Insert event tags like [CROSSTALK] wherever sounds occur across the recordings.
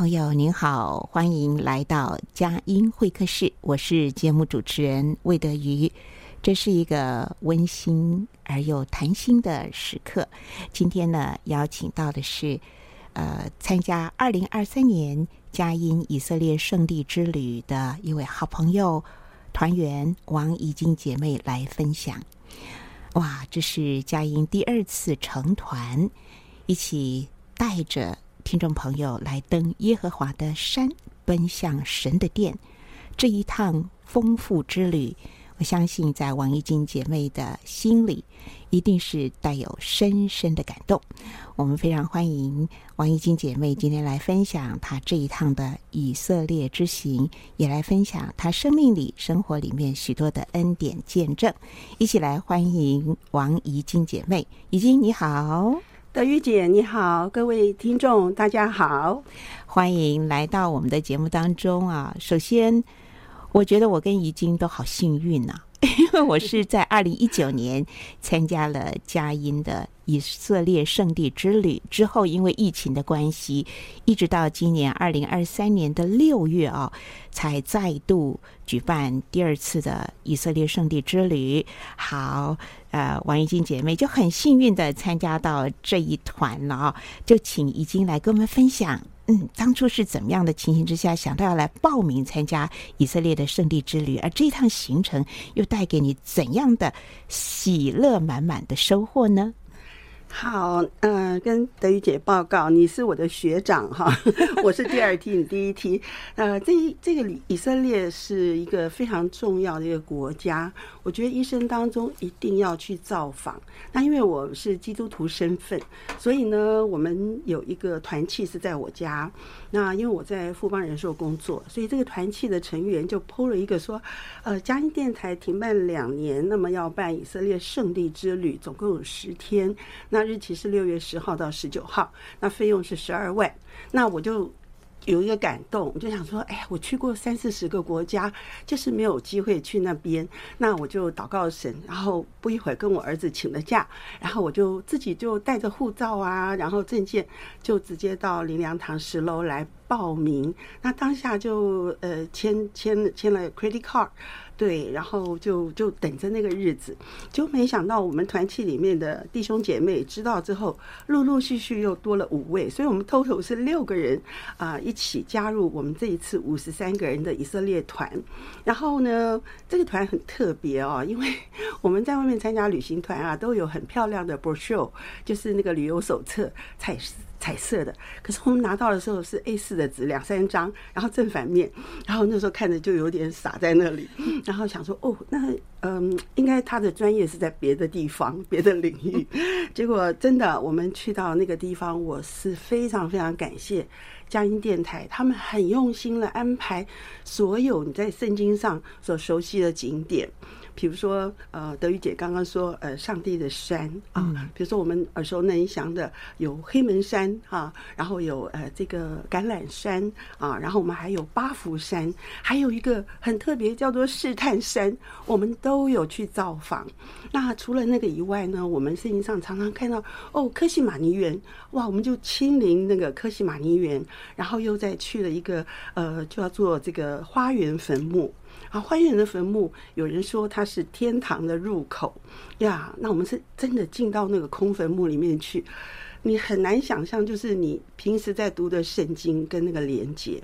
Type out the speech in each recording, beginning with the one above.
朋友，您好，欢迎来到佳音会客室。我是节目主持人魏德瑜。这是一个温馨而又谈心的时刻。今天呢，邀请到的是呃，参加二零二三年佳音以色列圣地之旅的一位好朋友团员王怡菁姐妹来分享。哇，这是佳音第二次成团，一起带着。听众朋友，来登耶和华的山，奔向神的殿，这一趟丰富之旅，我相信在王怡菁姐妹的心里，一定是带有深深的感动。我们非常欢迎王怡菁姐妹今天来分享她这一趟的以色列之行，也来分享她生命里、生活里面许多的恩典见证。一起来欢迎王怡菁姐妹，怡菁你好。德玉姐，你好，各位听众，大家好，欢迎来到我们的节目当中啊！首先，我觉得我跟怡菁都好幸运呐、[LAUGHS] 因为我是在二零一九年参加了佳音的以色列圣地之旅之后，因为疫情的关系，一直到今年二零二三年的六月啊，才再度举办第二次的以色列圣地之旅。好。呃，王怡静姐妹就很幸运的参加到这一团了啊，就请怡静来跟我们分享，嗯，当初是怎么样的情形之下想到要来报名参加以色列的圣地之旅，而这一趟行程又带给你怎样的喜乐满满的收获呢？好，嗯、呃，跟德语姐报告，你是我的学长哈，[LAUGHS] 我是第二梯，你第一梯。呃，这这个以色列是一个非常重要的一个国家，我觉得一生当中一定要去造访。那因为我是基督徒身份，所以呢，我们有一个团契是在我家。那因为我在富邦人寿工作，所以这个团契的成员就 PO 了一个说，呃，佳音电台停办两年，那么要办以色列圣地之旅，总共有十天。那日期是六月十号到十九号，那费用是十二万。那我就有一个感动，我就想说，哎呀，我去过三四十个国家，就是没有机会去那边。那我就祷告神，然后不一会儿跟我儿子请了假，然后我就自己就带着护照啊，然后证件，就直接到林良堂十楼来报名。那当下就呃签签签了 credit card。对，然后就就等着那个日子，就没想到我们团契里面的弟兄姐妹知道之后，陆陆续续又多了五位，所以我们 total 是六个人啊，一起加入我们这一次五十三个人的以色列团。然后呢，这个团很特别哦，因为我们在外面参加旅行团啊，都有很漂亮的 brochure，就是那个旅游手册，彩彩色的，可是我们拿到的时候是 A4 的纸，两三张，然后正反面，然后那时候看着就有点傻在那里，然后想说哦，那嗯，应该他的专业是在别的地方、别的领域，[LAUGHS] 结果真的我们去到那个地方，我是非常非常感谢佳音电台，他们很用心的安排所有你在圣经上所熟悉的景点。比如说，呃，德语姐刚刚说，呃，上帝的山啊，比如说我们耳熟能详的有黑门山啊，然后有呃这个橄榄山啊，然后我们还有八福山，还有一个很特别叫做试探山，我们都有去造访。那除了那个以外呢，我们圣经上常常看到哦，科西玛尼园，哇，我们就亲临那个科西玛尼园，然后又再去了一个呃，就要做这个花园坟墓。啊，花园的坟墓，有人说它是天堂的入口呀。那我们是真的进到那个空坟墓里面去，你很难想象，就是你平时在读的圣经跟那个连接。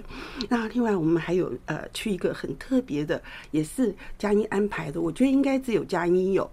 那另外，我们还有呃，去一个很特别的，也是佳音安排的，我觉得应该只有佳音有。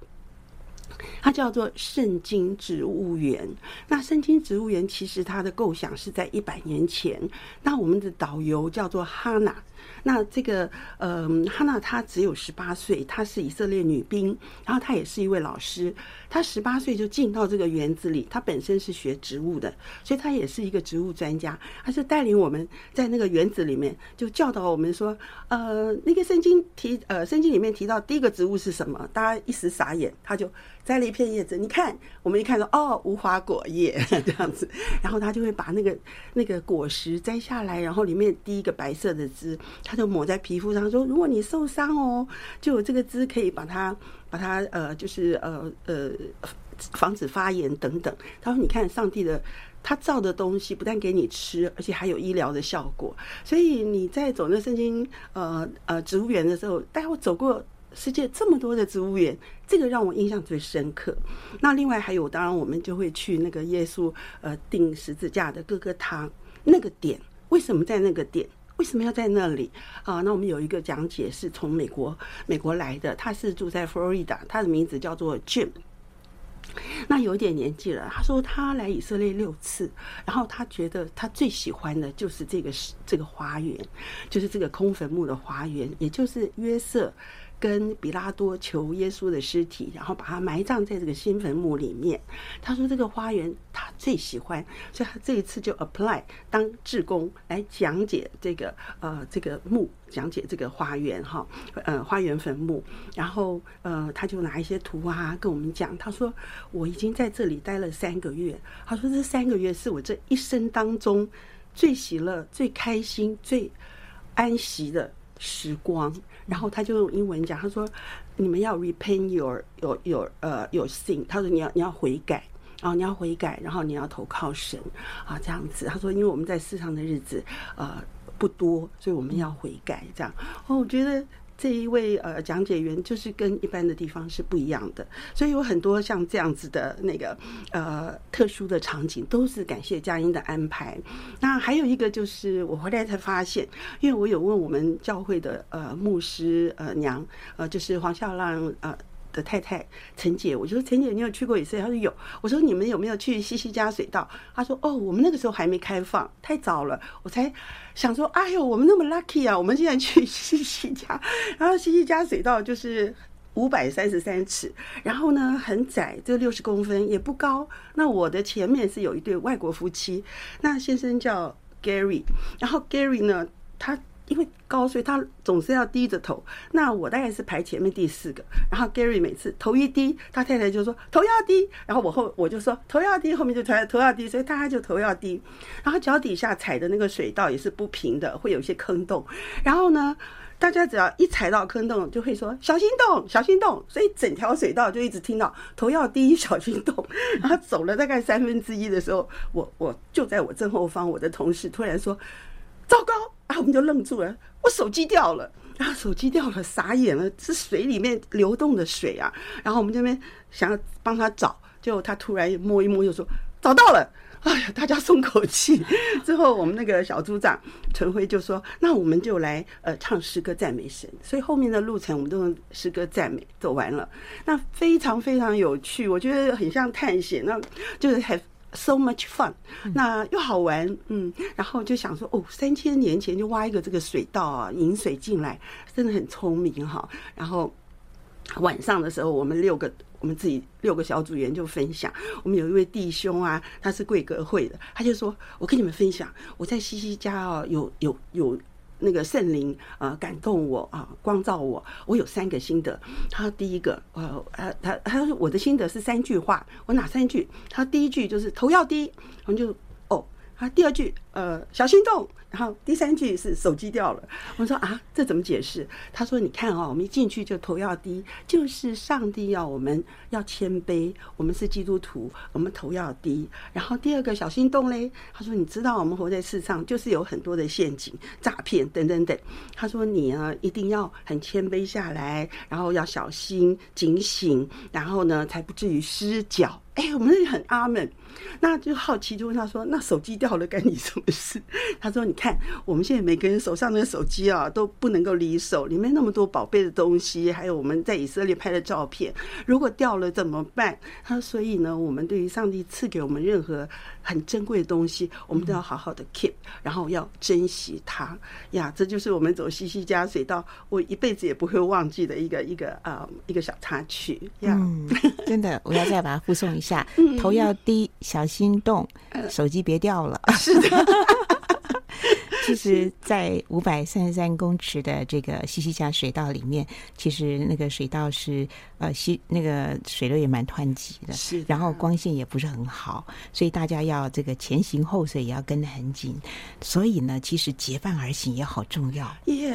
它叫做圣经植物园。那圣经植物园其实它的构想是在一百年前。那我们的导游叫做哈娜。那这个呃，哈娜她只有十八岁，她是以色列女兵，然后她也是一位老师。她十八岁就进到这个园子里，她本身是学植物的，所以她也是一个植物专家。她是带领我们在那个园子里面，就教导我们说，呃，那个圣经提呃，圣经里面提到第一个植物是什么？大家一时傻眼，他就摘了一片叶子，你看，我们一看到哦，无花果叶 [LAUGHS] 这样子，然后他就会把那个那个果实摘下来，然后里面滴一个白色的汁。他就抹在皮肤上，说：“如果你受伤哦，就有这个汁可以把它把它呃，就是呃呃防止发炎等等。”他说：“你看，上帝的他造的东西不但给你吃，而且还有医疗的效果。所以你在走那圣经呃呃植物园的时候，待会走过世界这么多的植物园，这个让我印象最深刻。那另外还有，当然我们就会去那个耶稣呃钉十字架的各个堂那个点，为什么在那个点？”为什么要在那里啊？那我们有一个讲解是从美国美国来的，他是住在佛罗里达，他的名字叫做 Jim。那有点年纪了，他说他来以色列六次，然后他觉得他最喜欢的就是这个这个花园，就是这个空坟墓的花园，也就是约瑟。跟比拉多求耶稣的尸体，然后把他埋葬在这个新坟墓里面。他说这个花园他最喜欢，所以他这一次就 apply 当志工来讲解这个呃这个墓，讲解这个花园哈，呃花园坟墓。然后呃他就拿一些图啊跟我们讲，他说我已经在这里待了三个月。他说这三个月是我这一生当中最喜乐、最开心、最安息的时光。然后他就用英文讲，他说：“你们要 repent your your your 呃 your sin。”他说：“你要你要悔改，然后你要悔改，然后你要投靠神啊，这样子。”他说：“因为我们在世上的日子呃不多，所以我们要悔改。”这样哦，我觉得。这一位呃讲解员就是跟一般的地方是不一样的，所以有很多像这样子的那个呃特殊的场景，都是感谢佳音的安排。那还有一个就是我回来才发现，因为我有问我们教会的呃牧师呃娘呃就是黄孝浪呃。的太太陈姐，我就说陈姐，你有去过以色列？她说有。我说你们有没有去西西家水道？她说哦，我们那个时候还没开放，太早了。我才想说，哎呦，我们那么 lucky 啊！[LAUGHS] 我们竟然去西西家，[LAUGHS] 然后西西家水道就是五百三十三尺，然后呢很窄，就六十公分，也不高。那我的前面是有一对外国夫妻，那先生叫 Gary，然后 Gary 呢，他。因为高，所以他总是要低着头。那我大概是排前面第四个。然后 Gary 每次头一低，他太太就说头要低。然后我后我就说头要低，后面就头头要低，所以他就头要低。然后脚底下踩的那个水道也是不平的，会有一些坑洞。然后呢，大家只要一踩到坑洞，就会说小心洞，小心洞。所以整条水道就一直听到头要低，小心洞。然后走了大概三分之一的时候，我我就在我正后方，我的同事突然说。糟糕啊！我们就愣住了，我手机掉了，然后手机掉了，傻眼了，是水里面流动的水啊！然后我们这边想要帮他找，就他突然摸一摸，就说找到了，哎呀，大家松口气。之后我们那个小组长陈辉就说：“那我们就来呃唱诗歌赞美神。”所以后面的路程我们都用诗歌赞美走完了，那非常非常有趣，我觉得很像探险，那就是很。So much fun，那又好玩，嗯，然后就想说，哦，三千年前就挖一个这个水道啊，引水进来，真的很聪明哈。然后晚上的时候，我们六个我们自己六个小组员就分享。我们有一位弟兄啊，他是贵格会的，他就说：“我跟你们分享，我在西西家哦，有有有那个圣灵啊感动我啊，光照我。我有三个心得。他说第一个，呃，他他他说我的心得是三句话。我哪三句？他第一句就是头要低，我们就哦。他第二句，呃，小心动。”然后第三句是手机掉了，我说啊，这怎么解释？他说：“你看哦，我们一进去就头要低，就是上帝要我们要谦卑，我们是基督徒，我们头要低。然后第二个小心动嘞，他说：你知道我们活在世上就是有很多的陷阱、诈骗等等等。他说你呢一定要很谦卑下来，然后要小心警醒，然后呢才不至于失脚。哎，我们很阿门。”那就好奇，就问他说：“那手机掉了，干你什么事？”他说：“你看，我们现在每个人手上那个手机啊，都不能够离手，里面那么多宝贝的东西，还有我们在以色列拍的照片，如果掉了怎么办？”他说：“所以呢，我们对于上帝赐给我们任何很珍贵的东西，我们都要好好的 keep，然后要珍惜它呀。这就是我们走西西家水道，我一辈子也不会忘记的一个一个啊、呃、一个小插曲呀。嗯，[LAUGHS] 真的，我要再把它附送一下，头要低。”小心动，手机别掉了。是的。[LAUGHS] 其实，在五百三十三公尺的这个西西家水道里面，其实那个水道是呃西那个水流也蛮湍急的，是，然后光线也不是很好，所以大家要这个前行后随也要跟得很紧。所以呢，其实结伴而行也好重要。耶，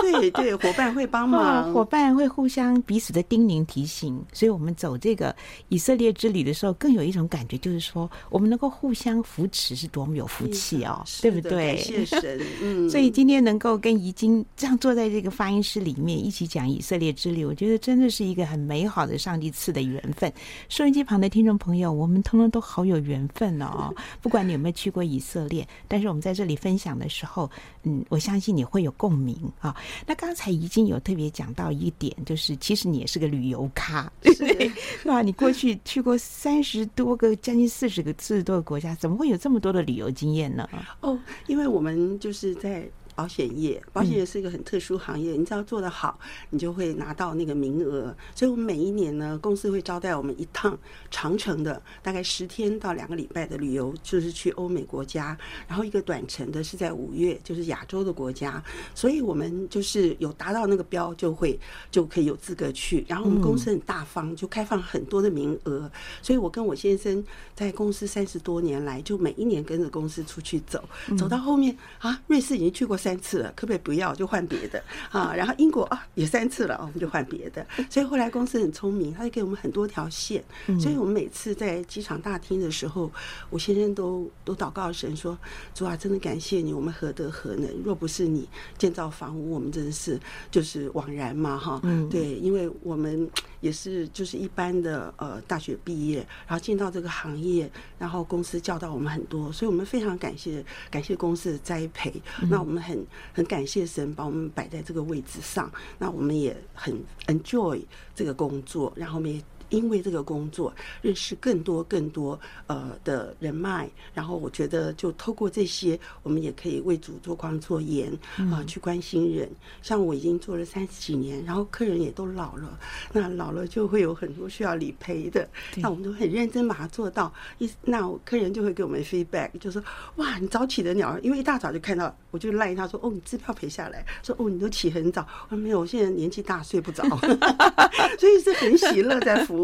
对对，伙伴会帮忙，[LAUGHS] 伙伴会互相彼此的叮咛提醒。所以我们走这个以色列之旅的时候，更有一种感觉，就是说我们能够互相扶持，是多么有福气哦，对不对？谢谢。[LAUGHS] 嗯，所以今天能够跟怡晶这样坐在这个发音室里面一起讲以色列之旅，我觉得真的是一个很美好的上帝赐的缘分。收音机旁的听众朋友，我们通通都好有缘分哦。[LAUGHS] 不管你有没有去过以色列，但是我们在这里分享的时候，嗯，我相信你会有共鸣啊。那刚才怡晶有特别讲到一点，就是其实你也是个旅游咖，对 [LAUGHS] 不对？是吧？你过去去过三十多个，将近四十个、四十多个国家，怎么会有这么多的旅游经验呢？哦，因为我们。就是在。保险业，保险业是一个很特殊行业。你只要做得好，你就会拿到那个名额。所以，我们每一年呢，公司会招待我们一趟长程的，大概十天到两个礼拜的旅游，就是去欧美国家。然后，一个短程的是在五月，就是亚洲的国家。所以我们就是有达到那个标，就会就可以有资格去。然后，我们公司很大方，就开放很多的名额。所以我跟我先生在公司三十多年来，就每一年跟着公司出去走，走到后面啊，瑞士已经去过。三次了，可不可以不要就换别的啊？然后英国啊也三次了，我们就换别的。[LAUGHS] 所以后来公司很聪明，他就给我们很多条线。所以我们每次在机场大厅的时候，我先生都都祷告神说：“主啊，真的感谢你，我们何德何能？若不是你建造房屋，我们真的是就是枉然嘛！哈，嗯，对，因为我们也是就是一般的呃大学毕业，然后进到这个行业，然后公司教导我们很多，所以我们非常感谢感谢公司的栽培。那我们很。很很感谢神把我们摆在这个位置上，那我们也很 enjoy 这个工作，然后我们也。因为这个工作，认识更多更多呃的人脉，然后我觉得就透过这些，我们也可以为主做光做盐啊、呃，去关心人。像我已经做了三十几年，然后客人也都老了，那老了就会有很多需要理赔的，那我们都很认真把它做到。一那客人就会给我们 feedback，就说哇，你早起的鸟儿，因为一大早就看到，我就赖他说哦，你支票赔下来，说哦，你都起很早。我说没有，我现在年纪大，睡不着，[LAUGHS] 所以是很喜乐在服务。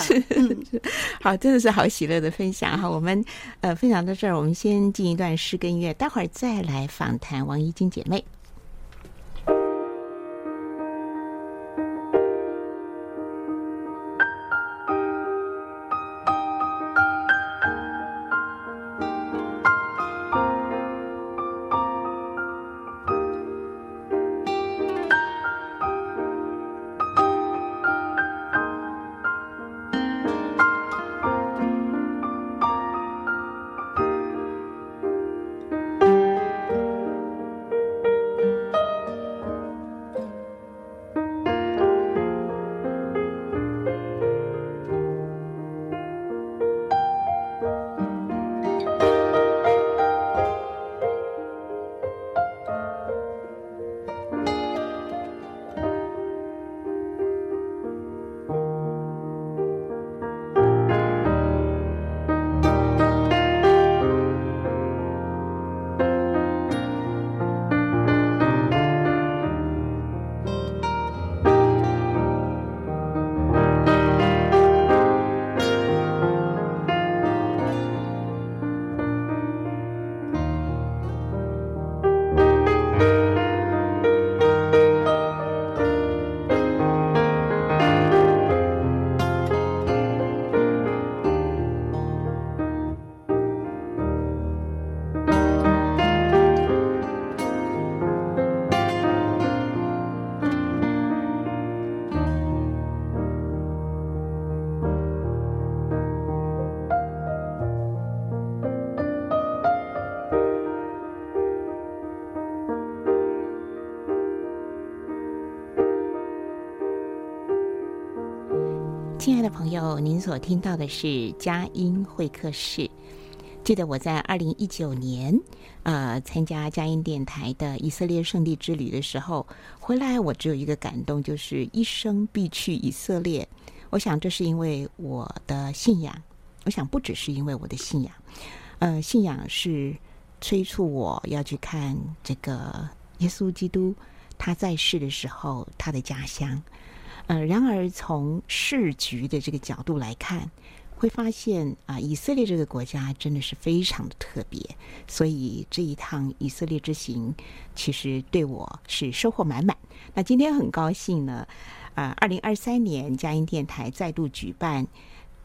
是，是，好，真的是好喜乐的分享哈。我们呃分享到这儿，我们先进一段诗跟音乐，待会儿再来访谈王怡菁姐妹。朋友，您所听到的是佳音会客室。记得我在二零一九年，呃，参加佳音电台的以色列圣地之旅的时候，回来我只有一个感动，就是一生必去以色列。我想这是因为我的信仰，我想不只是因为我的信仰，呃，信仰是催促我要去看这个耶稣基督他在世的时候他的家乡。呃，然而从世局的这个角度来看，会发现啊，以色列这个国家真的是非常的特别。所以这一趟以色列之行，其实对我是收获满满。那今天很高兴呢，啊，二零二三年佳音电台再度举办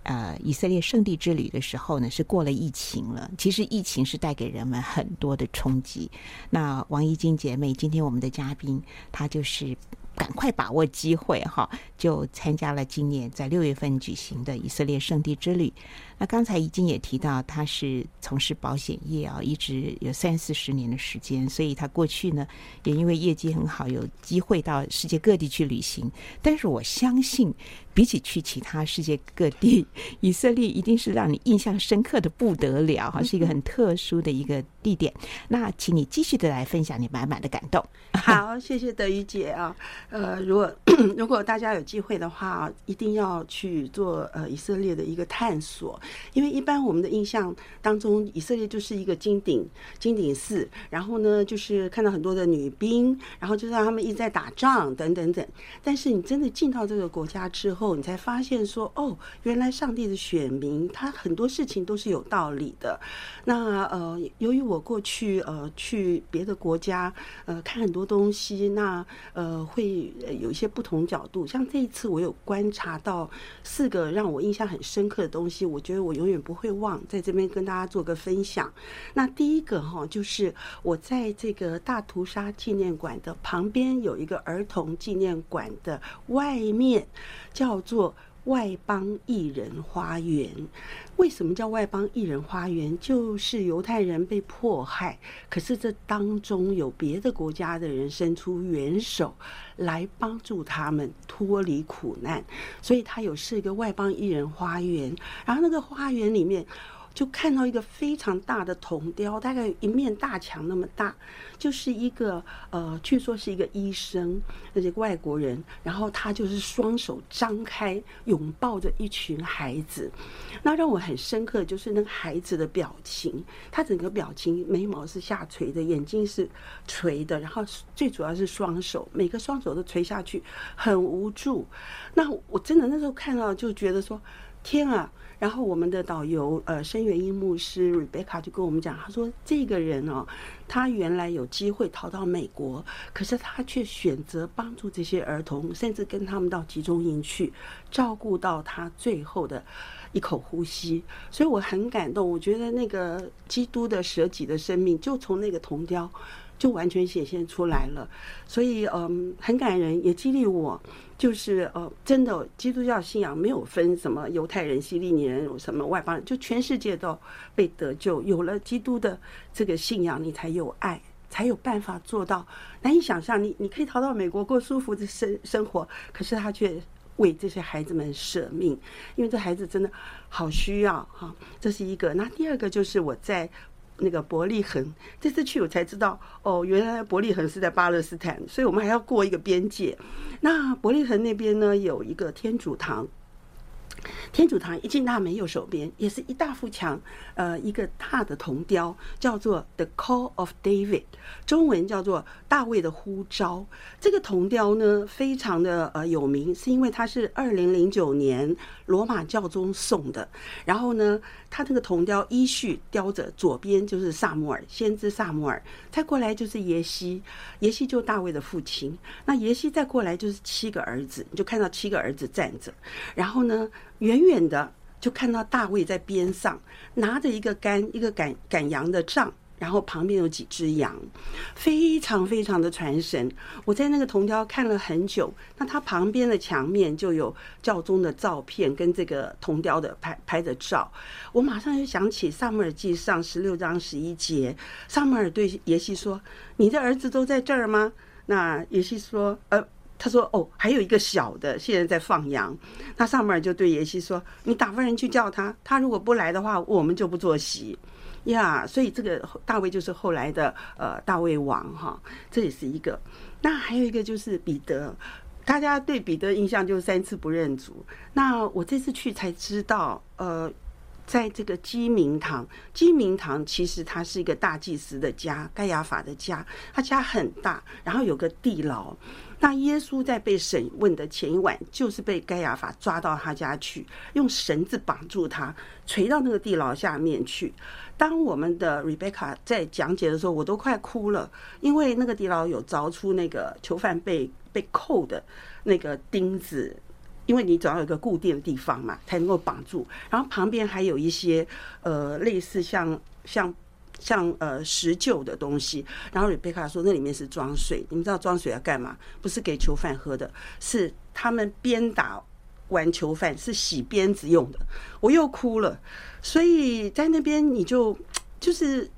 呃以色列圣地之旅的时候呢，是过了疫情了。其实疫情是带给人们很多的冲击。那王怡菁姐妹，今天我们的嘉宾，她就是。赶快把握机会哈，就参加了今年在六月份举行的以色列圣地之旅。那刚才怡菁也提到，他是从事保险业啊，一直有三四十年的时间，所以他过去呢也因为业绩很好，有机会到世界各地去旅行。但是我相信，比起去其他世界各地，以色列一定是让你印象深刻的不得了哈，是一个很特殊的一个地点。那请你继续的来分享你满满的感动。[LAUGHS] 好，谢谢德语姐啊。呃，如果 [COUGHS] 如果大家有机会的话，一定要去做呃以色列的一个探索。因为一般我们的印象当中，以色列就是一个金顶金顶寺，然后呢，就是看到很多的女兵，然后就让他们一直在打仗等等等。但是你真的进到这个国家之后，你才发现说，哦，原来上帝的选民他很多事情都是有道理的。那呃，由于我过去呃去别的国家呃看很多东西，那呃会有一些不同角度。像这一次，我有观察到四个让我印象很深刻的东西，我觉得。我永远不会忘，在这边跟大家做个分享。那第一个哈，就是我在这个大屠杀纪念馆的旁边有一个儿童纪念馆的外面，叫做外邦艺人花园。为什么叫外邦艺人花园？就是犹太人被迫害，可是这当中有别的国家的人伸出援手来帮助他们脱离苦难，所以他有是一个外邦艺人花园。然后那个花园里面。就看到一个非常大的铜雕，大概一面大墙那么大，就是一个呃，据说是一个医生，那些外国人，然后他就是双手张开，拥抱着一群孩子。那让我很深刻的，就是那个孩子的表情，他整个表情眉毛是下垂的，眼睛是垂的，然后最主要是双手，每个双手都垂下去，很无助。那我真的那时候看到就觉得说，天啊！然后我们的导游呃，申元英牧师 Rebecca 就跟我们讲，他说这个人哦，他原来有机会逃到美国，可是他却选择帮助这些儿童，甚至跟他们到集中营去，照顾到他最后的一口呼吸。所以我很感动，我觉得那个基督的舍己的生命，就从那个铜雕就完全显现出来了。所以嗯，很感人，也激励我。就是呃，真的，基督教信仰没有分什么犹太人、希利尼人，什么外邦人，就全世界都被得救。有了基督的这个信仰，你才有爱，才有办法做到难以想象。你你可以逃到美国过舒服的生生活，可是他却为这些孩子们舍命，因为这孩子真的好需要哈。这是一个。那第二个就是我在。那个伯利恒，这次去我才知道，哦，原来伯利恒是在巴勒斯坦，所以我们还要过一个边界。那伯利恒那边呢，有一个天主堂。天主堂一进大门右手边也是一大幅墙，呃，一个大的铜雕，叫做 The Call of David，中文叫做大卫的呼召。这个铜雕呢，非常的呃有名，是因为它是二零零九年罗马教宗送的。然后呢，它这个铜雕依序雕着，左边就是撒母耳，先知撒母耳，再过来就是耶西，耶西就大卫的父亲。那耶西再过来就是七个儿子，你就看到七个儿子站着，然后呢，远远的就看到大卫在边上拿着一个杆，一个赶赶羊的杖，然后旁边有几只羊，非常非常的传神。我在那个铜雕看了很久，那它旁边的墙面就有教宗的照片跟这个铜雕的拍拍的照，我马上就想起撒母耳记上十六章十一节，撒母耳对耶西说：“你的儿子都在这儿吗？”那耶西说：“呃。”他说：“哦，还有一个小的，现在在放羊。”那撒母耳就对耶西说：“你打发人去叫他，他如果不来的话，我们就不坐席。”呀，所以这个大卫就是后来的呃大卫王哈，这也是一个。那还有一个就是彼得，大家对彼得印象就是三次不认主。那我这次去才知道，呃。在这个基明堂，基明堂其实它是一个大祭司的家，盖亚法的家，他家很大，然后有个地牢。那耶稣在被审问的前一晚，就是被盖亚法抓到他家去，用绳子绑住他，垂到那个地牢下面去。当我们的 Rebecca 在讲解的时候，我都快哭了，因为那个地牢有凿出那个囚犯被被扣的那个钉子。因为你总要有一个固定的地方嘛，才能够绑住。然后旁边还有一些呃类似像像像呃石臼的东西。然后瑞贝卡说那里面是装水，你们知道装水要干嘛？不是给囚犯喝的，是他们鞭打完囚犯是洗鞭子用的。我又哭了，所以在那边你就就是。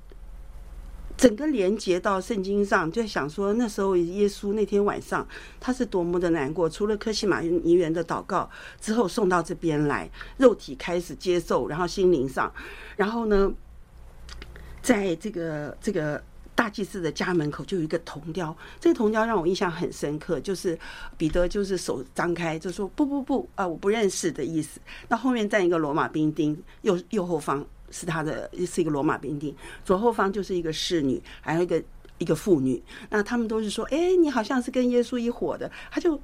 整个连接到圣经上，就想说那时候耶稣那天晚上他是多么的难过。除了科西马尼园的祷告之后，送到这边来，肉体开始接受，然后心灵上，然后呢，在这个这个大祭司的家门口就有一个铜雕，这个铜雕让我印象很深刻，就是彼得就是手张开就说不不不啊，我不认识的意思。那后面站一个罗马兵丁，右右后方。是他的，是一个罗马兵丁，左后方就是一个侍女，还有一个一个妇女。那他们都是说：“哎，你好像是跟耶稣一伙的。”他就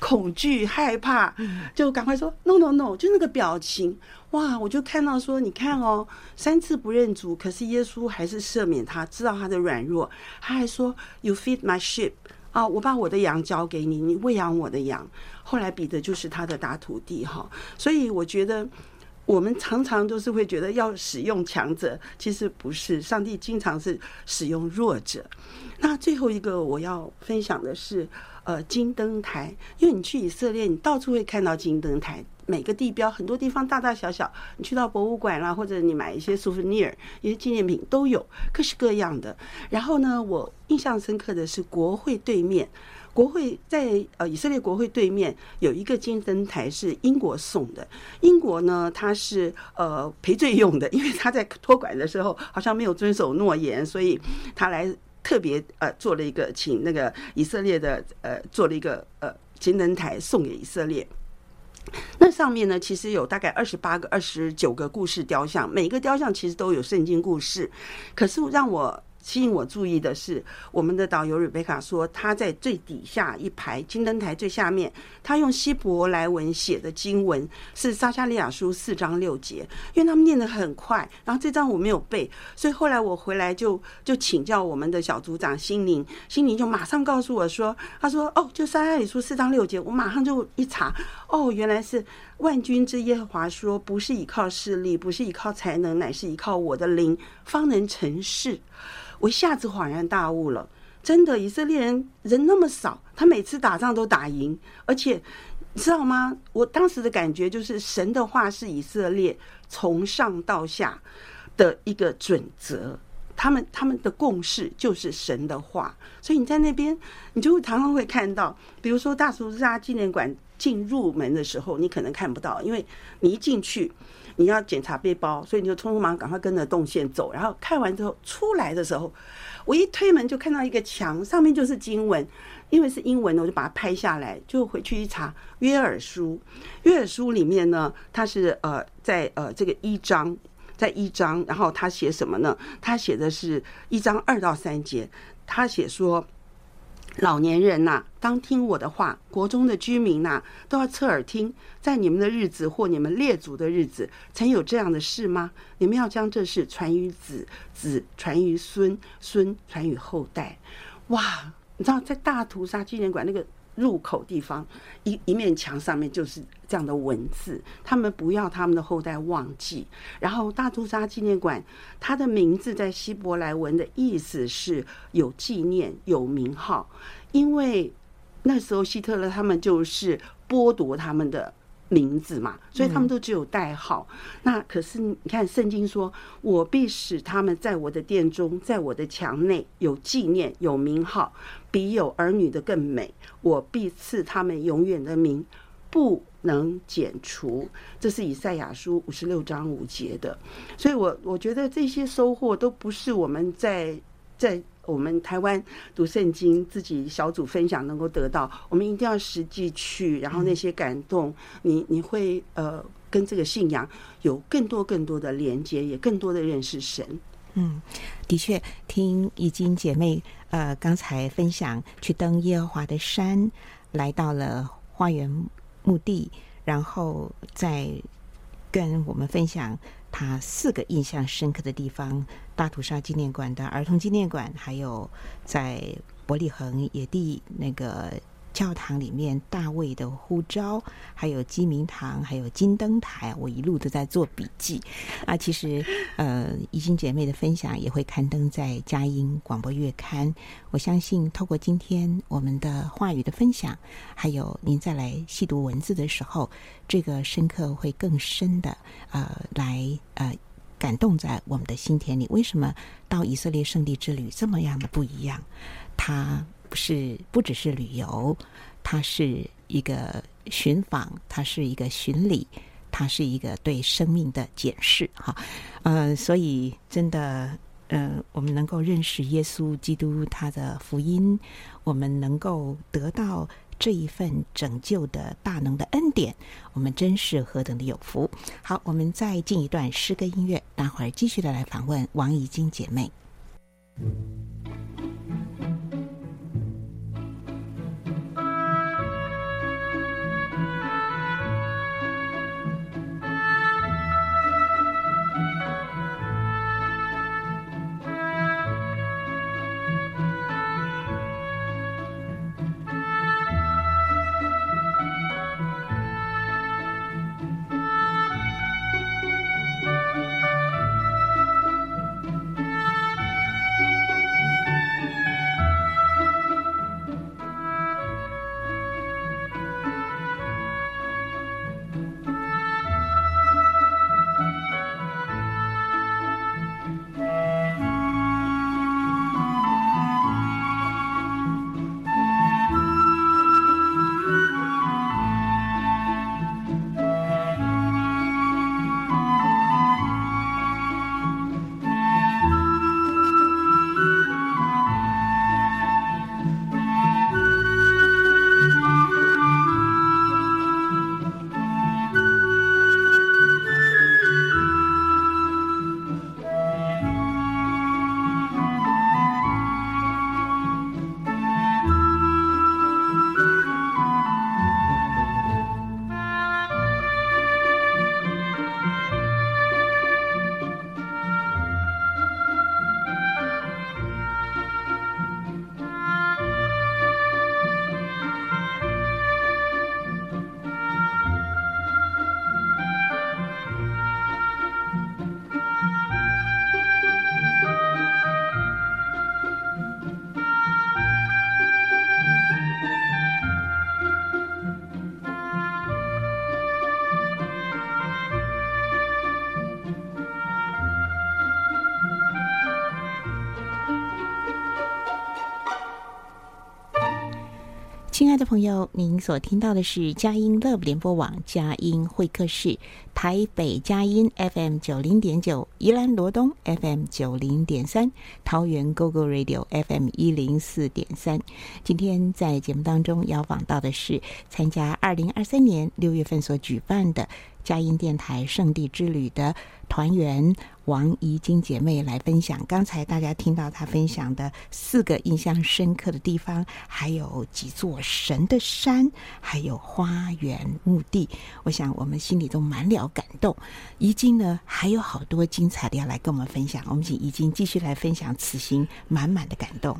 恐惧害怕，就赶快说：“No No No！” 就那个表情，哇！我就看到说：“你看哦，三次不认主，可是耶稣还是赦免他，知道他的软弱。他还说：‘You feed my sheep 啊，我把我的羊交给你，你喂养我的羊。’后来彼得就是他的大徒弟哈，所以我觉得。我们常常都是会觉得要使用强者，其实不是。上帝经常是使用弱者。那最后一个我要分享的是，呃，金灯台。因为你去以色列，你到处会看到金灯台，每个地标，很多地方大大小小。你去到博物馆啦，或者你买一些 souvenir，一些纪念品都有，各式各样的。然后呢，我印象深刻的是国会对面。国会在呃以色列国会对面有一个金灯台，是英国送的。英国呢，它是呃赔罪用的，[LAUGHS] 因为他在托管的时候好像没有遵守诺言，所以他来特别呃做了一个请那个以色列的呃做了一个呃金灯台送给以色列。那上面呢，其实有大概二十八个、二十九个故事雕像，每个雕像其实都有圣经故事，可是让我。吸引我注意的是，我们的导游瑞贝卡说，他在最底下一排金灯台最下面，他用希伯来文写的经文是撒迦利亚书四章六节，因为他们念得很快，然后这章我没有背，所以后来我回来就就请教我们的小组长心灵，心灵就马上告诉我说，他说哦，就撒迦利亚书四章六节，我马上就一查，哦，原来是万军之耶和华说，不是依靠势力，不是依靠才能，乃是依靠我的灵，方能成事。我一下子恍然大悟了，真的，以色列人人那么少，他每次打仗都打赢，而且你知道吗？我当时的感觉就是，神的话是以色列从上到下的一个准则，他们他们的共识就是神的话，所以你在那边，你就会常常会看到，比如说大屠杀纪念馆进入门的时候，你可能看不到，因为你一进去。你要检查背包，所以你就匆匆忙赶快跟着动线走。然后看完之后出来的时候，我一推门就看到一个墙，上面就是经文，因为是英文的，我就把它拍下来，就回去一查约尔书。约尔书里面呢，它是呃在呃这个一章，在一章，然后他写什么呢？他写的是一章二到三节，他写说。老年人呐、当听我的话；国中的居民呐、都要侧耳听。在你们的日子或你们列祖的日子，曾有这样的事吗？你们要将这事传于子，子传于孙，孙传于后代。哇，你知道，在大屠杀纪念馆那个。入口地方一一面墙上面就是这样的文字，他们不要他们的后代忘记。然后大屠杀纪念馆，它的名字在希伯来文的意思是有纪念、有名号，因为那时候希特勒他们就是剥夺他们的名字嘛，所以他们都只有代号。嗯、那可是你看，圣经说：“我必使他们在我的殿中，在我的墙内有纪念，有名号，比有儿女的更美。我必赐他们永远的名，不能剪除。”这是以赛亚书五十六章五节的。所以我我觉得这些收获都不是我们在在。我们台湾读圣经，自己小组分享能够得到，我们一定要实际去，然后那些感动，你你会呃跟这个信仰有更多更多的连接，也更多的认识神。嗯，的确，听怡经姐妹呃刚才分享去登耶和华的山，来到了花园墓地，然后再跟我们分享。他四个印象深刻的地方：大屠杀纪念馆的儿童纪念馆，还有在伯利恒野地那个。教堂里面大卫的呼召，还有鸡鸣堂，还有金灯台，我一路都在做笔记啊。其实，呃，怡心姐妹的分享也会刊登在佳音广播月刊。我相信，透过今天我们的话语的分享，还有您再来细读文字的时候，这个深刻会更深的呃，来呃感动在我们的心田里。为什么到以色列圣地之旅这么样的不一样？它。不是，不只是旅游，它是一个寻访，它是一个巡礼，它是一个对生命的检视。哈，呃，所以真的，呃，我们能够认识耶稣基督他的福音，我们能够得到这一份拯救的大能的恩典，我们真是何等的有福！好，我们再进一段诗歌音乐，待会儿继续的来访问王怡菁姐妹。朋友，您所听到的是佳音 Love 联播网佳音会客室，台北佳音 FM 九零点九，宜兰罗东 FM 九零点三，桃园 GoGo Radio FM 一零四点三。今天在节目当中邀访到的是参加二零二三年六月份所举办的佳音电台圣地之旅的团员王怡金姐妹来分享。刚才大家听到她分享的四个印象深刻的地方，还有几座神的山，还有花园墓地。我想我们心里都满了感动。怡金呢，还有好多精彩的要来跟我们分享。我们请怡金继续来分享此行满满的感动。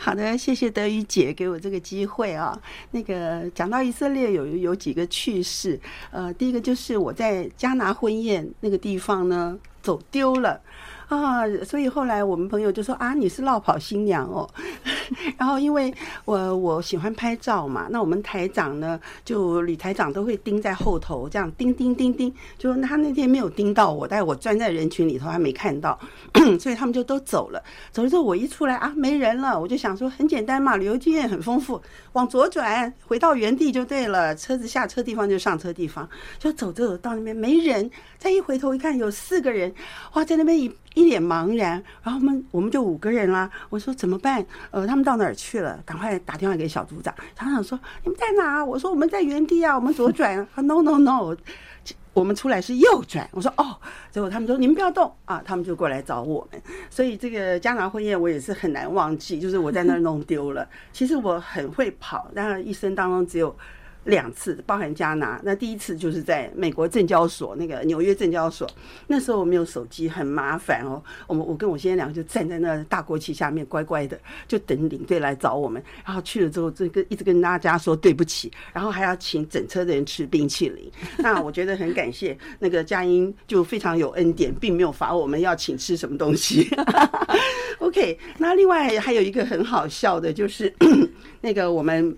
好的，谢谢德语姐给我这个机会啊。那个讲到以色列有有几个趣事，呃，第一个就是我在加拿婚宴那个地方呢走丢了啊，所以后来我们朋友就说啊，你是落跑新娘哦。[LAUGHS] 然后因为我我喜欢拍照嘛，那我们台长呢，就李台长都会盯在后头，这样叮叮叮叮，就他那天没有盯到我，但我钻在人群里头还没看到，[CLEARS THROAT] 所以他们就都走了。走了之后我一出来啊，没人了，我就想说很简单嘛，旅游经验很丰富，往左转回到原地就对了，车子下车地方就上车地方，就走着走到那边没人，再一回头一看有四个人，哇，在那边一。一脸茫然，然后我们我们就五个人啦。我说怎么办？呃，他们到哪儿去了？赶快打电话给小组长。小组长说：“你们在哪？”我说：“我们在原地啊，我们左转。”啊，no no no，我们出来是右转。我说：“哦。”最后他们说：“你们不要动啊！”他们就过来找我们。所以这个加拿婚宴我也是很难忘记，就是我在那儿弄丢了。其实我很会跑，但一生当中只有。两次，包含加拿。那第一次就是在美国证交所，那个纽约证交所。那时候我没有手机，很麻烦哦。我们我跟我先生两个就站在那大国旗下面，乖乖的就等领队来找我们。然后去了之后，这个一直跟大家说对不起，然后还要请整车的人吃冰淇淋。[LAUGHS] 那我觉得很感谢那个佳音，就非常有恩典，并没有罚我们要请吃什么东西。[LAUGHS] [LAUGHS] OK，那另外还有一个很好笑的，就是 [COUGHS] 那个我们。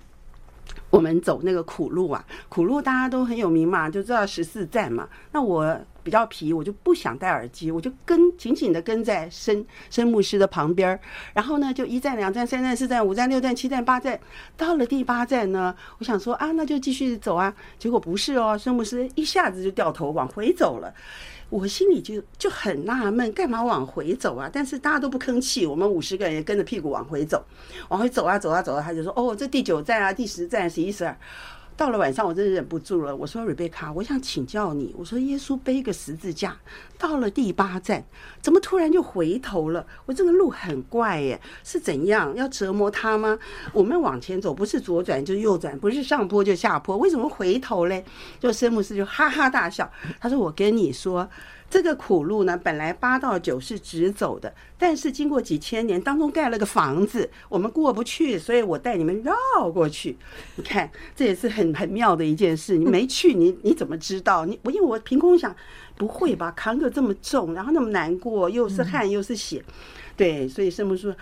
我们走那个苦路啊，苦路大家都很有名嘛，就知道十四站嘛。那我比较皮，我就不想戴耳机，我就跟紧紧的跟在申申牧师的旁边。然后呢，就一站、两站、三站、四站、五站、六站、七站、八站，到了第八站呢，我想说啊，那就继续走啊。结果不是哦，申牧师一下子就掉头往回走了。我心里就就很纳闷，干嘛往回走啊？但是大家都不吭气，我们五十个人跟着屁股往回走，往回走啊走啊走啊，他就说：“哦，这第九站啊，第十站，十一十二。”到了晚上，我真的忍不住了，我说瑞贝卡我想请教你，我说耶稣背个十字架，到了第八站，怎么突然就回头了？我这个路很怪耶，是怎样要折磨他吗？我们往前走，不是左转就是右转，不是上坡就下坡，为什么回头嘞？”就圣母斯就哈哈大笑，他说：“我跟你说。”这个苦路呢，本来八到九是直走的，但是经过几千年当中盖了个房子，我们过不去，所以我带你们绕过去。你看，这也是很很妙的一件事。你没去，你你怎么知道？你我因为我凭空想，不会吧？扛着这么重，然后那么难过，又是汗又是血。对，所以圣母说，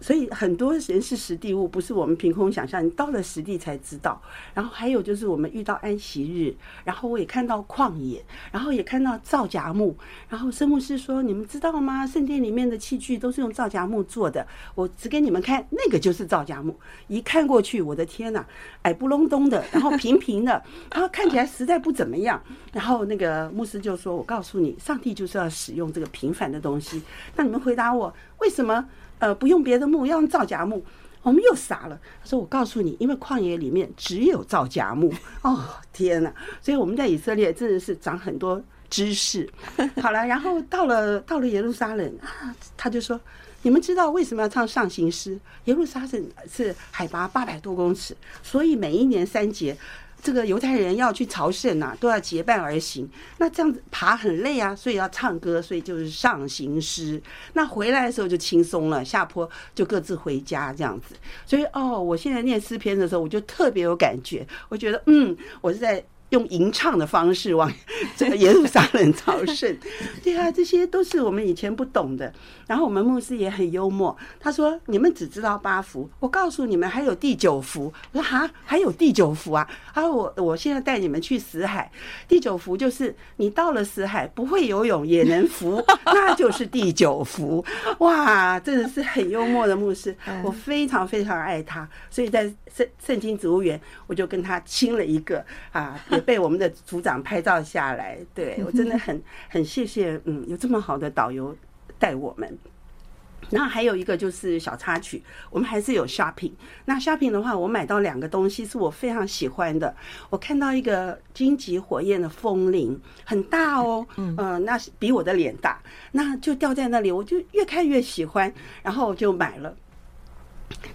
所以很多人是实地物，不是我们凭空想象，你到了实地才知道。然后还有就是我们遇到安息日，然后我也看到旷野，然后也看到皂荚木。然后圣牧师说：“你们知道吗？圣殿里面的器具都是用皂荚木做的。我指给你们看，那个就是皂荚木。一看过去，我的天哪，矮不隆咚的，然后平平的，然后看起来实在不怎么样。然后那个牧师就说：‘我告诉你，上帝就是要使用这个平凡的东西。’那你们回答我。”为什么呃不用别的木，要用皂荚木？我们又傻了。他说：“我告诉你，因为旷野里面只有皂荚木。[LAUGHS] ”哦，天哪！所以我们在以色列真的是长很多知识。[LAUGHS] 好了，然后到了到了耶路撒冷啊，他就说：“你们知道为什么要唱上行诗？耶路撒冷是海拔八百多公尺，所以每一年三节。”这个犹太人要去朝圣呐、啊，都要结伴而行。那这样子爬很累啊，所以要唱歌，所以就是上行诗。那回来的时候就轻松了，下坡就各自回家这样子。所以哦，我现在念诗篇的时候，我就特别有感觉，我觉得嗯，我是在。用吟唱的方式往 [LAUGHS] 这个耶路撒冷朝圣，[LAUGHS] 对啊，这些都是我们以前不懂的。然后我们牧师也很幽默，他说：“你们只知道八福，我告诉你们还有第九福。”我说：“哈，还有第九福啊！”他说：“我我现在带你们去死海，第九福就是你到了死海不会游泳也能浮，[LAUGHS] 那就是第九福。”哇，真的是很幽默的牧师，我非常非常爱他，所以在圣圣经植物园，我就跟他亲了一个啊。[LAUGHS] 被我们的组长拍照下来，对，我真的很很谢谢，嗯，有这么好的导游带我们。然后还有一个就是小插曲，我们还是有 shopping。那 shopping 的话，我买到两个东西是我非常喜欢的。我看到一个荆棘火焰的风铃，很大哦，嗯，呃，那是比我的脸大，那就掉在那里，我就越看越喜欢，然后就买了。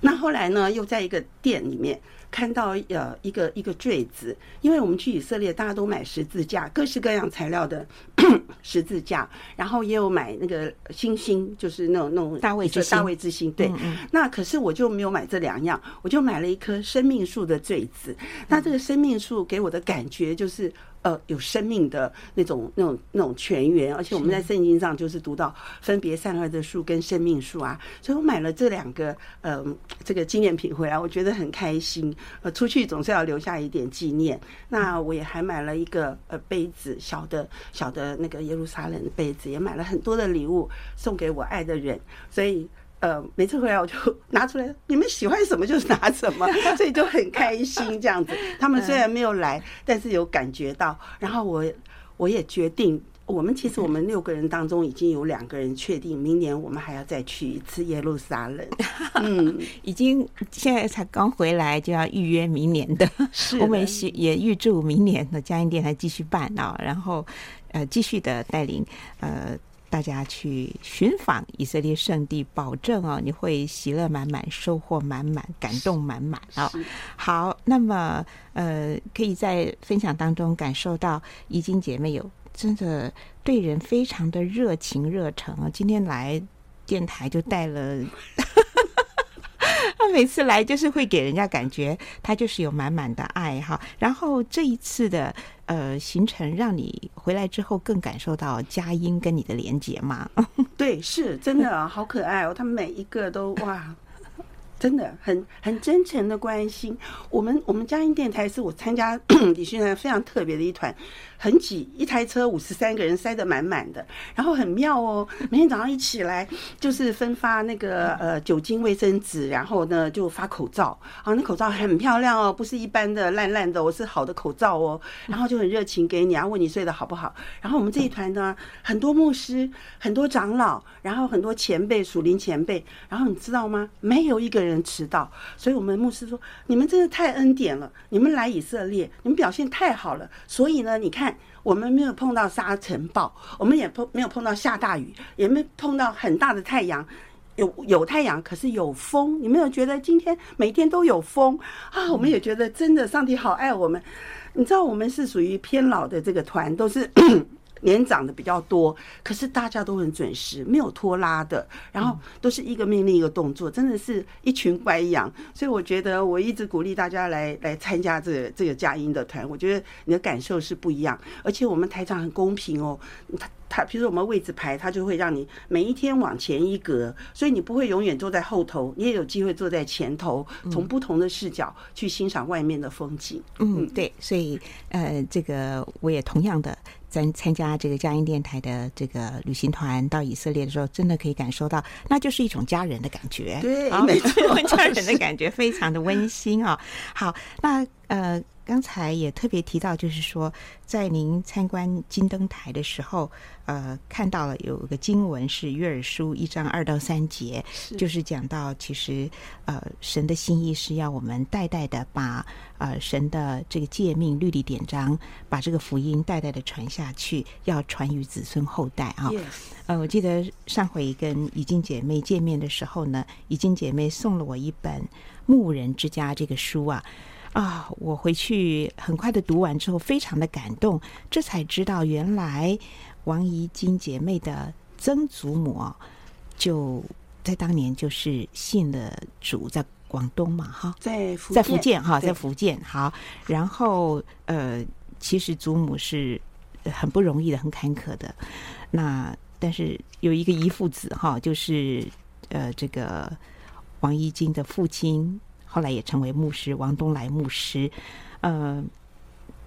那后来呢，又在一个店里面。看到呃一个一个坠子，因为我们去以色列，大家都买十字架，各式各样材料的 [COUGHS] 十字架，然后也有买那个星星，就是那种那种大卫之大卫之星。对，那可是我就没有买这两样，我就买了一棵生命树的坠子。那这个生命树给我的感觉就是。呃有生命的那种那种那种泉源，而且我们在圣经上就是读到分别善恶的树跟生命树啊，所以我买了这两个嗯、呃、这个纪念品回来，我觉得很开心。呃，出去总是要留下一点纪念。那我也还买了一个呃杯子，小的小的那个耶路撒冷的杯子，也买了很多的礼物送给我爱的人，所以。呃，每次回来我就拿出来，你们喜欢什么就拿什么，[LAUGHS] 所以就很开心这样子。他们虽然没有来，但是有感觉到。然后我我也决定，我们其实我们六个人当中已经有两个人确定，明年我们还要再去一次耶路撒冷。[LAUGHS] 嗯，已经现在才刚回来就要预约明年的。是的，我们也也预祝明年的佳音电台继续办啊，然后呃继续的带领呃。大家去寻访以色列圣地，保证哦，你会喜乐满满，收获满满，感动满满啊！好，那么呃，可以在分享当中感受到怡晶姐妹有真的对人非常的热情热诚啊！今天来电台就带了。每次来就是会给人家感觉他就是有满满的爱哈，然后这一次的呃行程让你回来之后更感受到佳音跟你的连结吗？[LAUGHS] 对，是真的好可爱哦，他们每一个都哇。真的很很真诚的关心我们。我们佳音电台是我参加 [COUGHS] 李训团非常特别的一团，很挤，一台车五十三个人塞得满满的，然后很妙哦。每天早上一起来就是分发那个呃酒精卫生纸，然后呢就发口罩啊，那口罩很漂亮哦，不是一般的烂烂的，我是好的口罩哦。然后就很热情给你啊，问你睡得好不好。然后我们这一团呢，很多牧师、很多长老，然后很多前辈、属灵前辈。然后你知道吗？没有一个人。迟到，所以我们牧师说：“你们真的太恩典了，你们来以色列，你们表现太好了。所以呢，你看，我们没有碰到沙尘暴，我们也碰没有碰到下大雨，也没碰到很大的太阳，有有太阳，可是有风。你没有觉得今天每天都有风啊？我们也觉得真的，上帝好爱我们。你知道，我们是属于偏老的这个团，都是。”年长的比较多，可是大家都很准时，没有拖拉的，然后都是一个命令一个动作，真的是一群乖羊。所以我觉得我一直鼓励大家来来参加这个这个佳音的团，我觉得你的感受是不一样，而且我们台长很公平哦，他他，比如说我们位置排，它就会让你每一天往前一格，所以你不会永远坐在后头，你也有机会坐在前头，从不同的视角去欣赏外面的风景。嗯，对，所以呃，这个我也同样的。参参加这个佳音电台的这个旅行团到以色列的时候，真的可以感受到，那就是一种家人的感觉。对，没错，[LAUGHS] 家人的感觉非常的温馨啊。好，那呃。刚才也特别提到，就是说，在您参观金灯台的时候，呃，看到了有一个经文是约珥书一章二到三节，就是讲到其实呃，神的心意是要我们代代的把呃神的这个诫命、律例、典章，把这个福音代代的传下去，要传于子孙后代啊。Yes. 呃，我记得上回跟怡静姐妹见面的时候呢，怡静姐妹送了我一本《牧人之家》这个书啊。啊！我回去很快的读完之后，非常的感动，这才知道原来王怡金姐妹的曾祖母就在当年就是信了主，在广东嘛，哈，在在福建哈，在福建好。然后呃，其实祖母是很不容易的，很坎坷的。那但是有一个遗父子哈，就是呃这个王怡金的父亲。后来也成为牧师，王东来牧师，呃，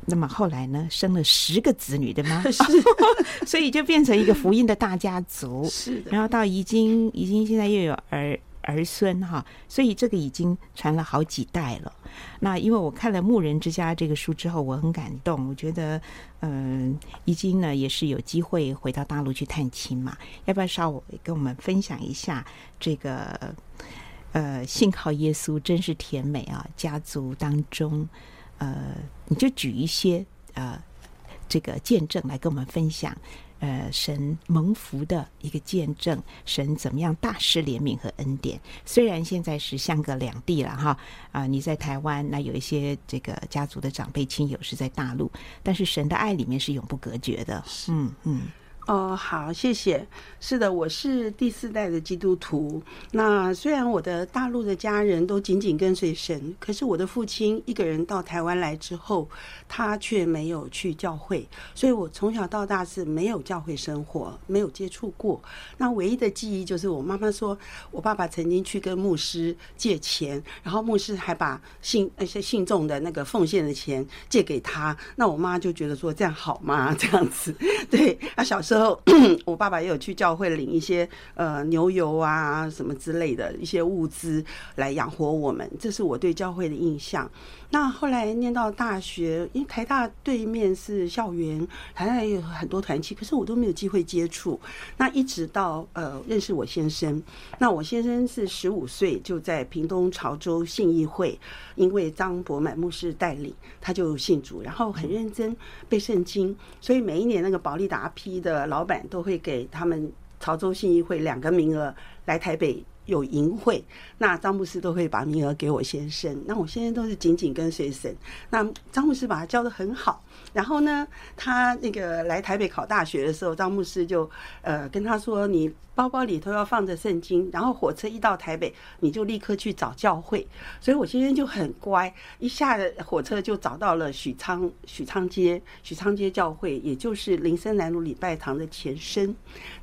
那么后来呢，生了十个子女，对吗？[LAUGHS] 是，[LAUGHS] 所以就变成一个福音的大家族。是的，然后到已经，已经现在又有儿儿孙哈，所以这个已经传了好几代了。那因为我看了《牧人之家》这个书之后，我很感动，我觉得，嗯、呃，已经呢也是有机会回到大陆去探亲嘛，要不要稍微跟我们分享一下这个？呃，信靠耶稣真是甜美啊！家族当中，呃，你就举一些呃这个见证来跟我们分享。呃，神蒙福的一个见证，神怎么样大施怜悯和恩典？虽然现在是相隔两地了哈，啊、呃，你在台湾，那有一些这个家族的长辈亲友是在大陆，但是神的爱里面是永不隔绝的。嗯嗯。哦，好，谢谢。是的，我是第四代的基督徒。那虽然我的大陆的家人都紧紧跟随神，可是我的父亲一个人到台湾来之后，他却没有去教会，所以我从小到大是没有教会生活，没有接触过。那唯一的记忆就是我妈妈说，我爸爸曾经去跟牧师借钱，然后牧师还把信那些信众的那个奉献的钱借给他。那我妈就觉得说，这样好吗？[LAUGHS] 这样子，对，他小时候。然后 [CLEARS THROAT] 我爸爸也有去教会领一些呃牛油啊什么之类的一些物资来养活我们，这是我对教会的印象。那后来念到大学，因为台大对面是校园，台大也有很多团契，可是我都没有机会接触。那一直到呃认识我先生，那我先生是十五岁就在屏东潮州信义会，因为张伯满牧师带领，他就信主，然后很认真背圣经，所以每一年那个保利达批的老板都会给他们潮州信义会两个名额来台北。有淫秽，那张牧师都会把名额给我先生。那我先生都是紧紧跟随神。那张牧师把他教的很好。然后呢，他那个来台北考大学的时候，张牧师就呃跟他说：“你包包里头要放着圣经，然后火车一到台北，你就立刻去找教会。”所以我先生就很乖，一下火车就找到了许昌许昌街许昌街教会，也就是林森南路礼拜堂的前身。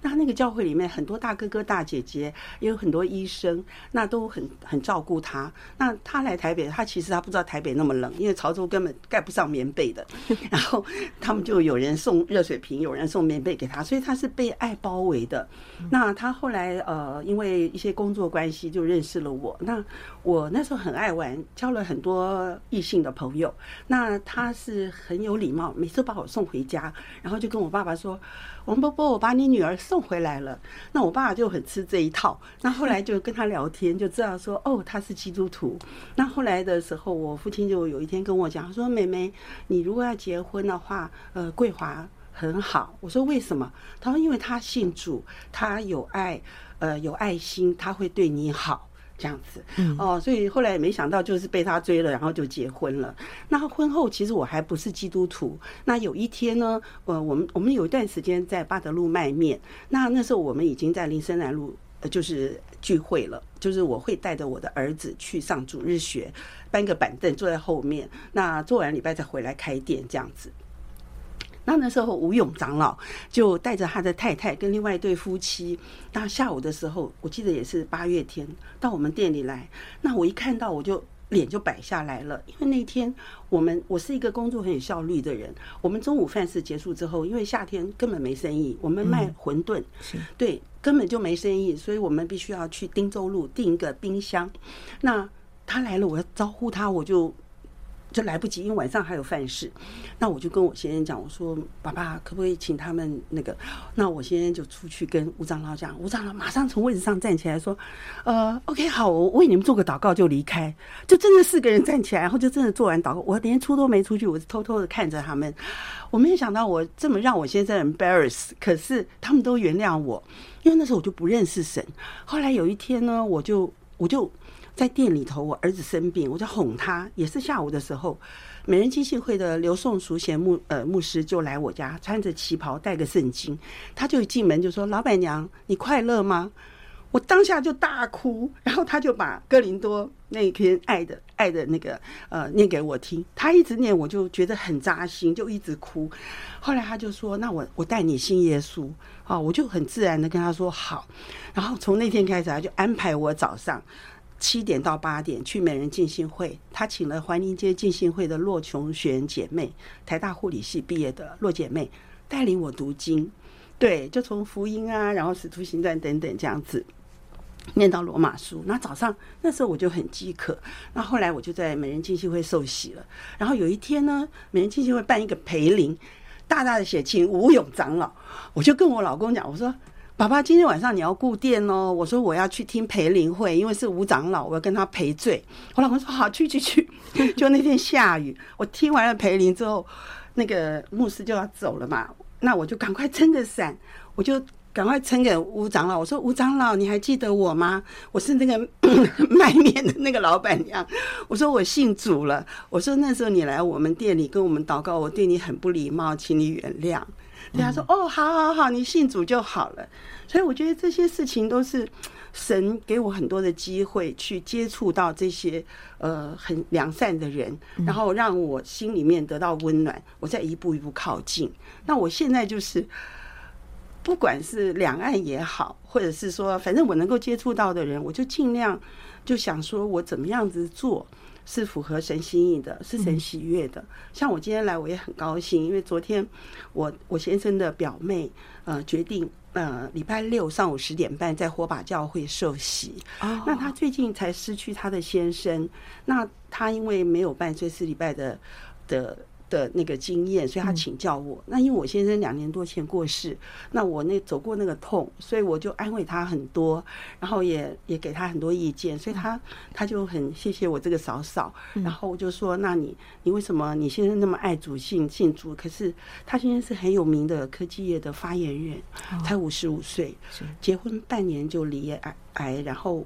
那那个教会里面很多大哥哥大姐姐，也有很多医生，那都很很照顾他。那他来台北，他其实他不知道台北那么冷，因为潮州根本盖不上棉被的。[LAUGHS] 然后他们就有人送热水瓶，有人送棉被给他，所以他是被爱包围的。那那他后来呃，因为一些工作关系就认识了我。那我那时候很爱玩，交了很多异性的朋友。那他是很有礼貌，每次把我送回家，然后就跟我爸爸说。王伯伯，我把你女儿送回来了。那我爸爸就很吃这一套。那后来就跟他聊天，就知道说，哦，他是基督徒。那后来的时候，我父亲就有一天跟我讲，他说：“妹妹，你如果要结婚的话，呃，桂华很好。”我说：“为什么？”他说：“因为他信主，他有爱，呃，有爱心，他会对你好。”这样子，哦，所以后来也没想到就是被他追了，然后就结婚了。那婚后其实我还不是基督徒。那有一天呢，呃，我们我们有一段时间在巴德路卖面。那那时候我们已经在林森南路，呃，就是聚会了。就是我会带着我的儿子去上主日学，搬个板凳坐在后面。那做完礼拜再回来开店这样子。那那时候吴勇长老就带着他的太太跟另外一对夫妻，那下午的时候，我记得也是八月天，到我们店里来。那我一看到我就脸就摆下来了，因为那天我们我是一个工作很有效率的人。我们中午饭是结束之后，因为夏天根本没生意，我们卖馄饨，对，根本就没生意，所以我们必须要去汀州路订一个冰箱。那他来了，我要招呼他，我就。就来不及，因为晚上还有饭事。那我就跟我先生讲，我说：“爸爸，可不可以请他们那个？”那我先生就出去跟吴长老讲，吴长老马上从位置上站起来说：“呃，OK，好，我为你们做个祷告就离开。”就真的四个人站起来，然后就真的做完祷告。我连出都没出去，我是偷偷的看着他们。我没有想到我这么让我先生 embarrass，可是他们都原谅我，因为那时候我就不认识神。后来有一天呢，我就我就。在店里头，我儿子生病，我就哄他。也是下午的时候，美人浸信会的刘宋淑贤牧呃牧师就来我家，穿着旗袍，带个圣经，他就一进门就说：“老板娘，你快乐吗？”我当下就大哭，然后他就把哥林多那一篇爱的爱的那个呃念给我听，他一直念，我就觉得很扎心，就一直哭。后来他就说：“那我我带你信耶稣啊！”我就很自然的跟他说好。然后从那天开始，他就安排我早上。七点到八点去美人浸信会，他请了环宁街浸信会的骆琼璇姐妹，台大护理系毕业的骆姐妹，带领我读经，对，就从福音啊，然后使徒行传等等这样子，念到罗马书。那早上那时候我就很饥渴，那后来我就在美人浸信会受洗了。然后有一天呢，美人浸信会办一个培灵，大大的写请吴勇长老，我就跟我老公讲，我说。爸爸，今天晚上你要顾店哦。我说我要去听培灵会，因为是吴长老，我要跟他赔罪。我老公说好，去去去。[LAUGHS] 就那天下雨，我听完了培灵之后，那个牧师就要走了嘛，那我就赶快撑个伞，我就赶快撑给吴长老。我说吴长老，你还记得我吗？我是那个 [COUGHS] 卖面的那个老板娘。我说我信主了。我说那时候你来我们店里跟我们祷告，我对你很不礼貌，请你原谅。对他说：“哦，好好好，你信主就好了。”所以我觉得这些事情都是神给我很多的机会去接触到这些呃很良善的人，然后让我心里面得到温暖，我再一步一步靠近。那我现在就是。不管是两岸也好，或者是说，反正我能够接触到的人，我就尽量就想说，我怎么样子做是符合神心意的，是神喜悦的。像我今天来，我也很高兴，因为昨天我我先生的表妹呃决定呃礼拜六上午十点半在火把教会受洗。那他最近才失去他的先生，那他因为没有办追思礼拜的的。的那个经验，所以他请教我。那因为我先生两年多前过世，那我那走过那个痛，所以我就安慰他很多，然后也也给他很多意见，所以他他就很谢谢我这个嫂嫂。然后我就说：“那你你为什么你先生那么爱主信信主？可是他先生是很有名的科技业的发言人，才五十五岁，结婚半年就离癌癌，然后。”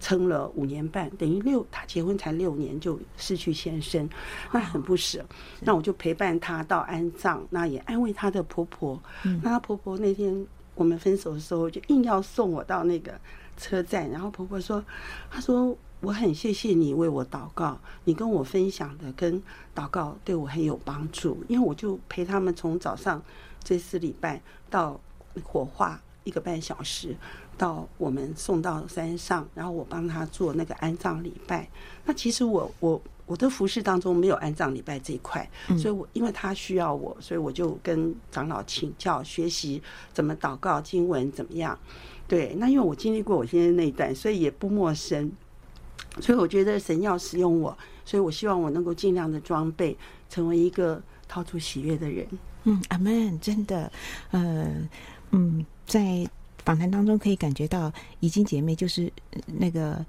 撑了五年半，等于六，他结婚才六年就失去先生，那很不舍。那我就陪伴他到安葬，那也安慰他的婆婆。那他婆婆那天我们分手的时候，就硬要送我到那个车站，然后婆婆说：“她说我很谢谢你为我祷告，你跟我分享的跟祷告对我很有帮助，因为我就陪他们从早上这四礼拜到火化一个半小时。”到我们送到山上，然后我帮他做那个安葬礼拜。那其实我我我的服饰当中没有安葬礼拜这一块，所以我因为他需要我，所以我就跟长老请教学习怎么祷告经文怎么样。对，那因为我经历过我现在那一段，所以也不陌生。所以我觉得神要使用我，所以我希望我能够尽量的装备，成为一个掏出喜悦的人。嗯，阿门，真的，呃，嗯，在。访谈当中可以感觉到，怡菁姐妹就是那个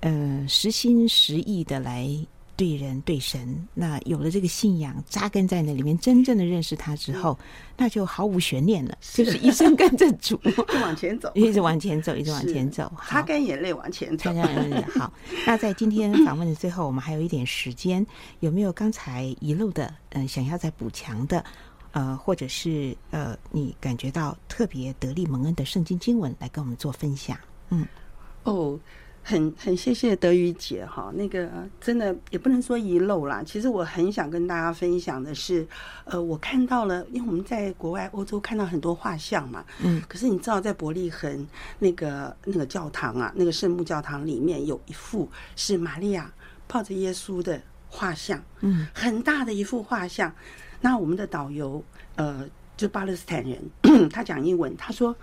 呃，实心实意的来对人对神。那有了这个信仰扎根在那里面，真正的认识他之后，那就毫无悬念了，就是一生跟着主，[LAUGHS] 就往前走，一直往前走，一直往前走，擦干眼泪往前走。好，[LAUGHS] 那在今天访问的最后，我们还有一点时间，有没有刚才遗漏的，嗯、呃，想要再补强的？呃，或者是呃，你感觉到特别得力蒙恩的圣经经文，来跟我们做分享。嗯，哦，很很谢谢德语姐哈，那个真的也不能说遗漏啦。其实我很想跟大家分享的是，呃，我看到了，因为我们在国外欧洲看到很多画像嘛，嗯，可是你知道在伯利恒那个那个教堂啊，那个圣母教堂里面有一幅是玛利亚抱着耶稣的画像，嗯，很大的一幅画像。那我们的导游，呃，就巴勒斯坦人，[CLEARS THROAT] 他讲英文，他说，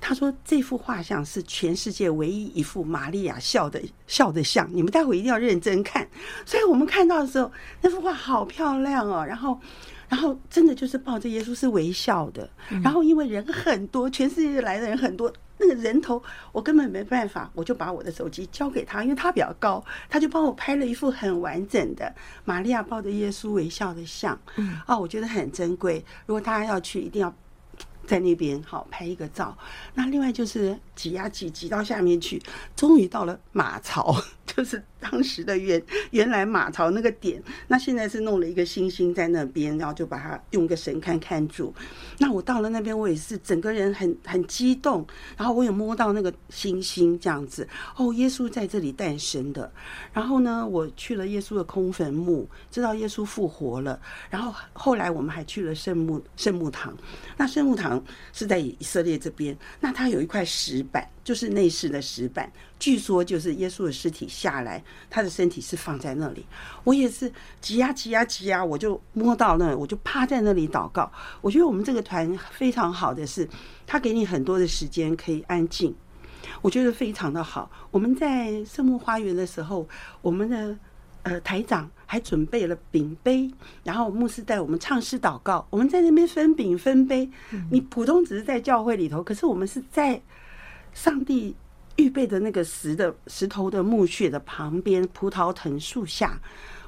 他说这幅画像是全世界唯一一幅玛利亚笑的笑的像，你们待会一定要认真看。所以我们看到的时候，那幅画好漂亮哦，然后，然后真的就是抱着耶稣是微笑的，然后因为人很多，全世界来的人很多。那个人头，我根本没办法，我就把我的手机交给他，因为他比较高，他就帮我拍了一幅很完整的玛利亚抱着耶稣微笑的像。嗯，啊，我觉得很珍贵。如果大家要去，一定要在那边好拍一个照。那另外就是挤呀挤，挤到下面去，终于到了马槽，[LAUGHS] 就是。[LAUGHS] 当时的原原来马槽那个点，那现在是弄了一个星星在那边，然后就把它用个神龛看住。那我到了那边，我也是整个人很很激动，然后我也摸到那个星星这样子。哦，耶稣在这里诞生的。然后呢，我去了耶稣的空坟墓，知道耶稣复活了。然后后来我们还去了圣墓圣墓堂。那圣墓堂是在以色列这边，那它有一块石板。就是内室的石板，据说就是耶稣的尸体下来，他的身体是放在那里。我也是挤呀挤呀挤呀，我就摸到那，我就趴在那里祷告。我觉得我们这个团非常好的是，他给你很多的时间可以安静，我觉得非常的好。我们在圣墓花园的时候，我们的呃台长还准备了饼杯，然后牧师带我们唱诗祷告。我们在那边分饼分杯，你普通只是在教会里头，可是我们是在。上帝预备的那个石的石头的墓穴的旁边，葡萄藤树下，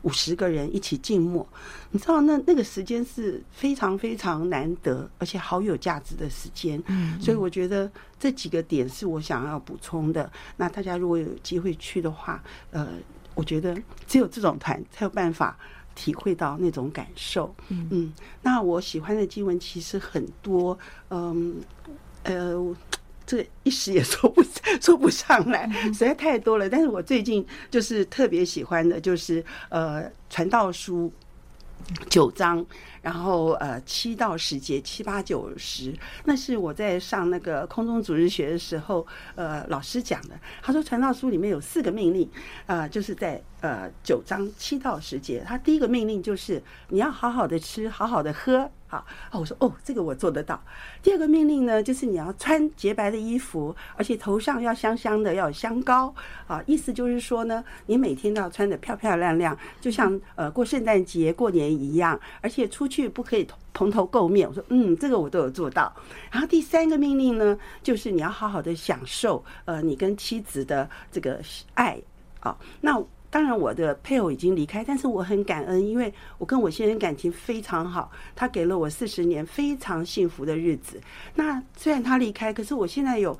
五十个人一起静默。你知道那那个时间是非常非常难得，而且好有价值的时间。嗯，所以我觉得这几个点是我想要补充的。那大家如果有机会去的话，呃，我觉得只有这种团才有办法体会到那种感受。嗯，那我喜欢的经文其实很多，嗯，呃。这一时也说不说不上来，实在太多了。但是我最近就是特别喜欢的，就是呃，《传道书》九章。然后呃，七到十节，七八九十，那是我在上那个空中主日学的时候，呃，老师讲的。他说，传道书里面有四个命令，呃，就是在呃九章七到十节。他第一个命令就是你要好好的吃，好好的喝。好，我说哦，这个我做得到。第二个命令呢，就是你要穿洁白的衣服，而且头上要香香的，要有香膏。啊，意思就是说呢，你每天都要穿得漂漂亮亮，就像呃过圣诞节、过年一样，而且出去不可以蓬头垢面。我说，嗯，这个我都有做到。然后第三个命令呢，就是你要好好的享受呃你跟妻子的这个爱啊。那当然我的配偶已经离开，但是我很感恩，因为我跟我先生感情非常好，他给了我四十年非常幸福的日子。那虽然他离开，可是我现在有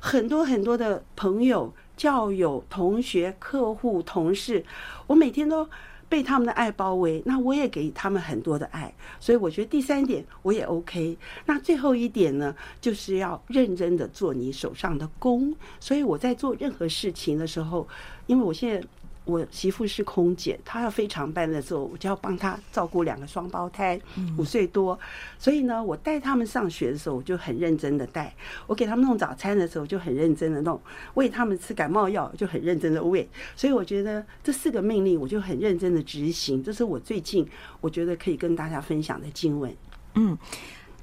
很多很多的朋友、教友、同学、客户、同事，我每天都。被他们的爱包围，那我也给他们很多的爱，所以我觉得第三点我也 OK。那最后一点呢，就是要认真的做你手上的工。所以我在做任何事情的时候，因为我现在。我媳妇是空姐，她要非常班的时候，我就要帮她照顾两个双胞胎，五岁多。所以呢，我带他们上学的时候，我就很认真的带；我给他们弄早餐的时候，就很认真的弄；喂他们吃感冒药，就很认真的喂。所以我觉得这四个命令，我就很认真的执行。这是我最近我觉得可以跟大家分享的经文。嗯。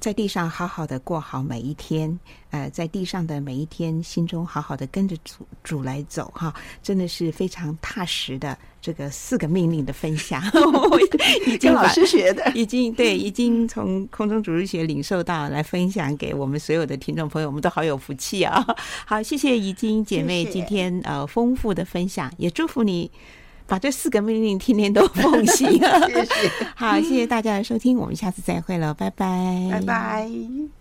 在地上好好的过好每一天，呃，在地上的每一天，心中好好的跟着主主来走，哈，真的是非常踏实的这个四个命令的分享。[LAUGHS] 已经老师学的，已经对，已经从空中主日学领受到来分享给我们所有的听众朋友，我们都好有福气啊！好，谢谢怡晶姐妹今天呃丰富的分享，也祝福你。把这四个命令天天都 [LAUGHS] 奉行。谢谢。好，谢谢大家的收听，我们下次再会了，拜拜，拜拜。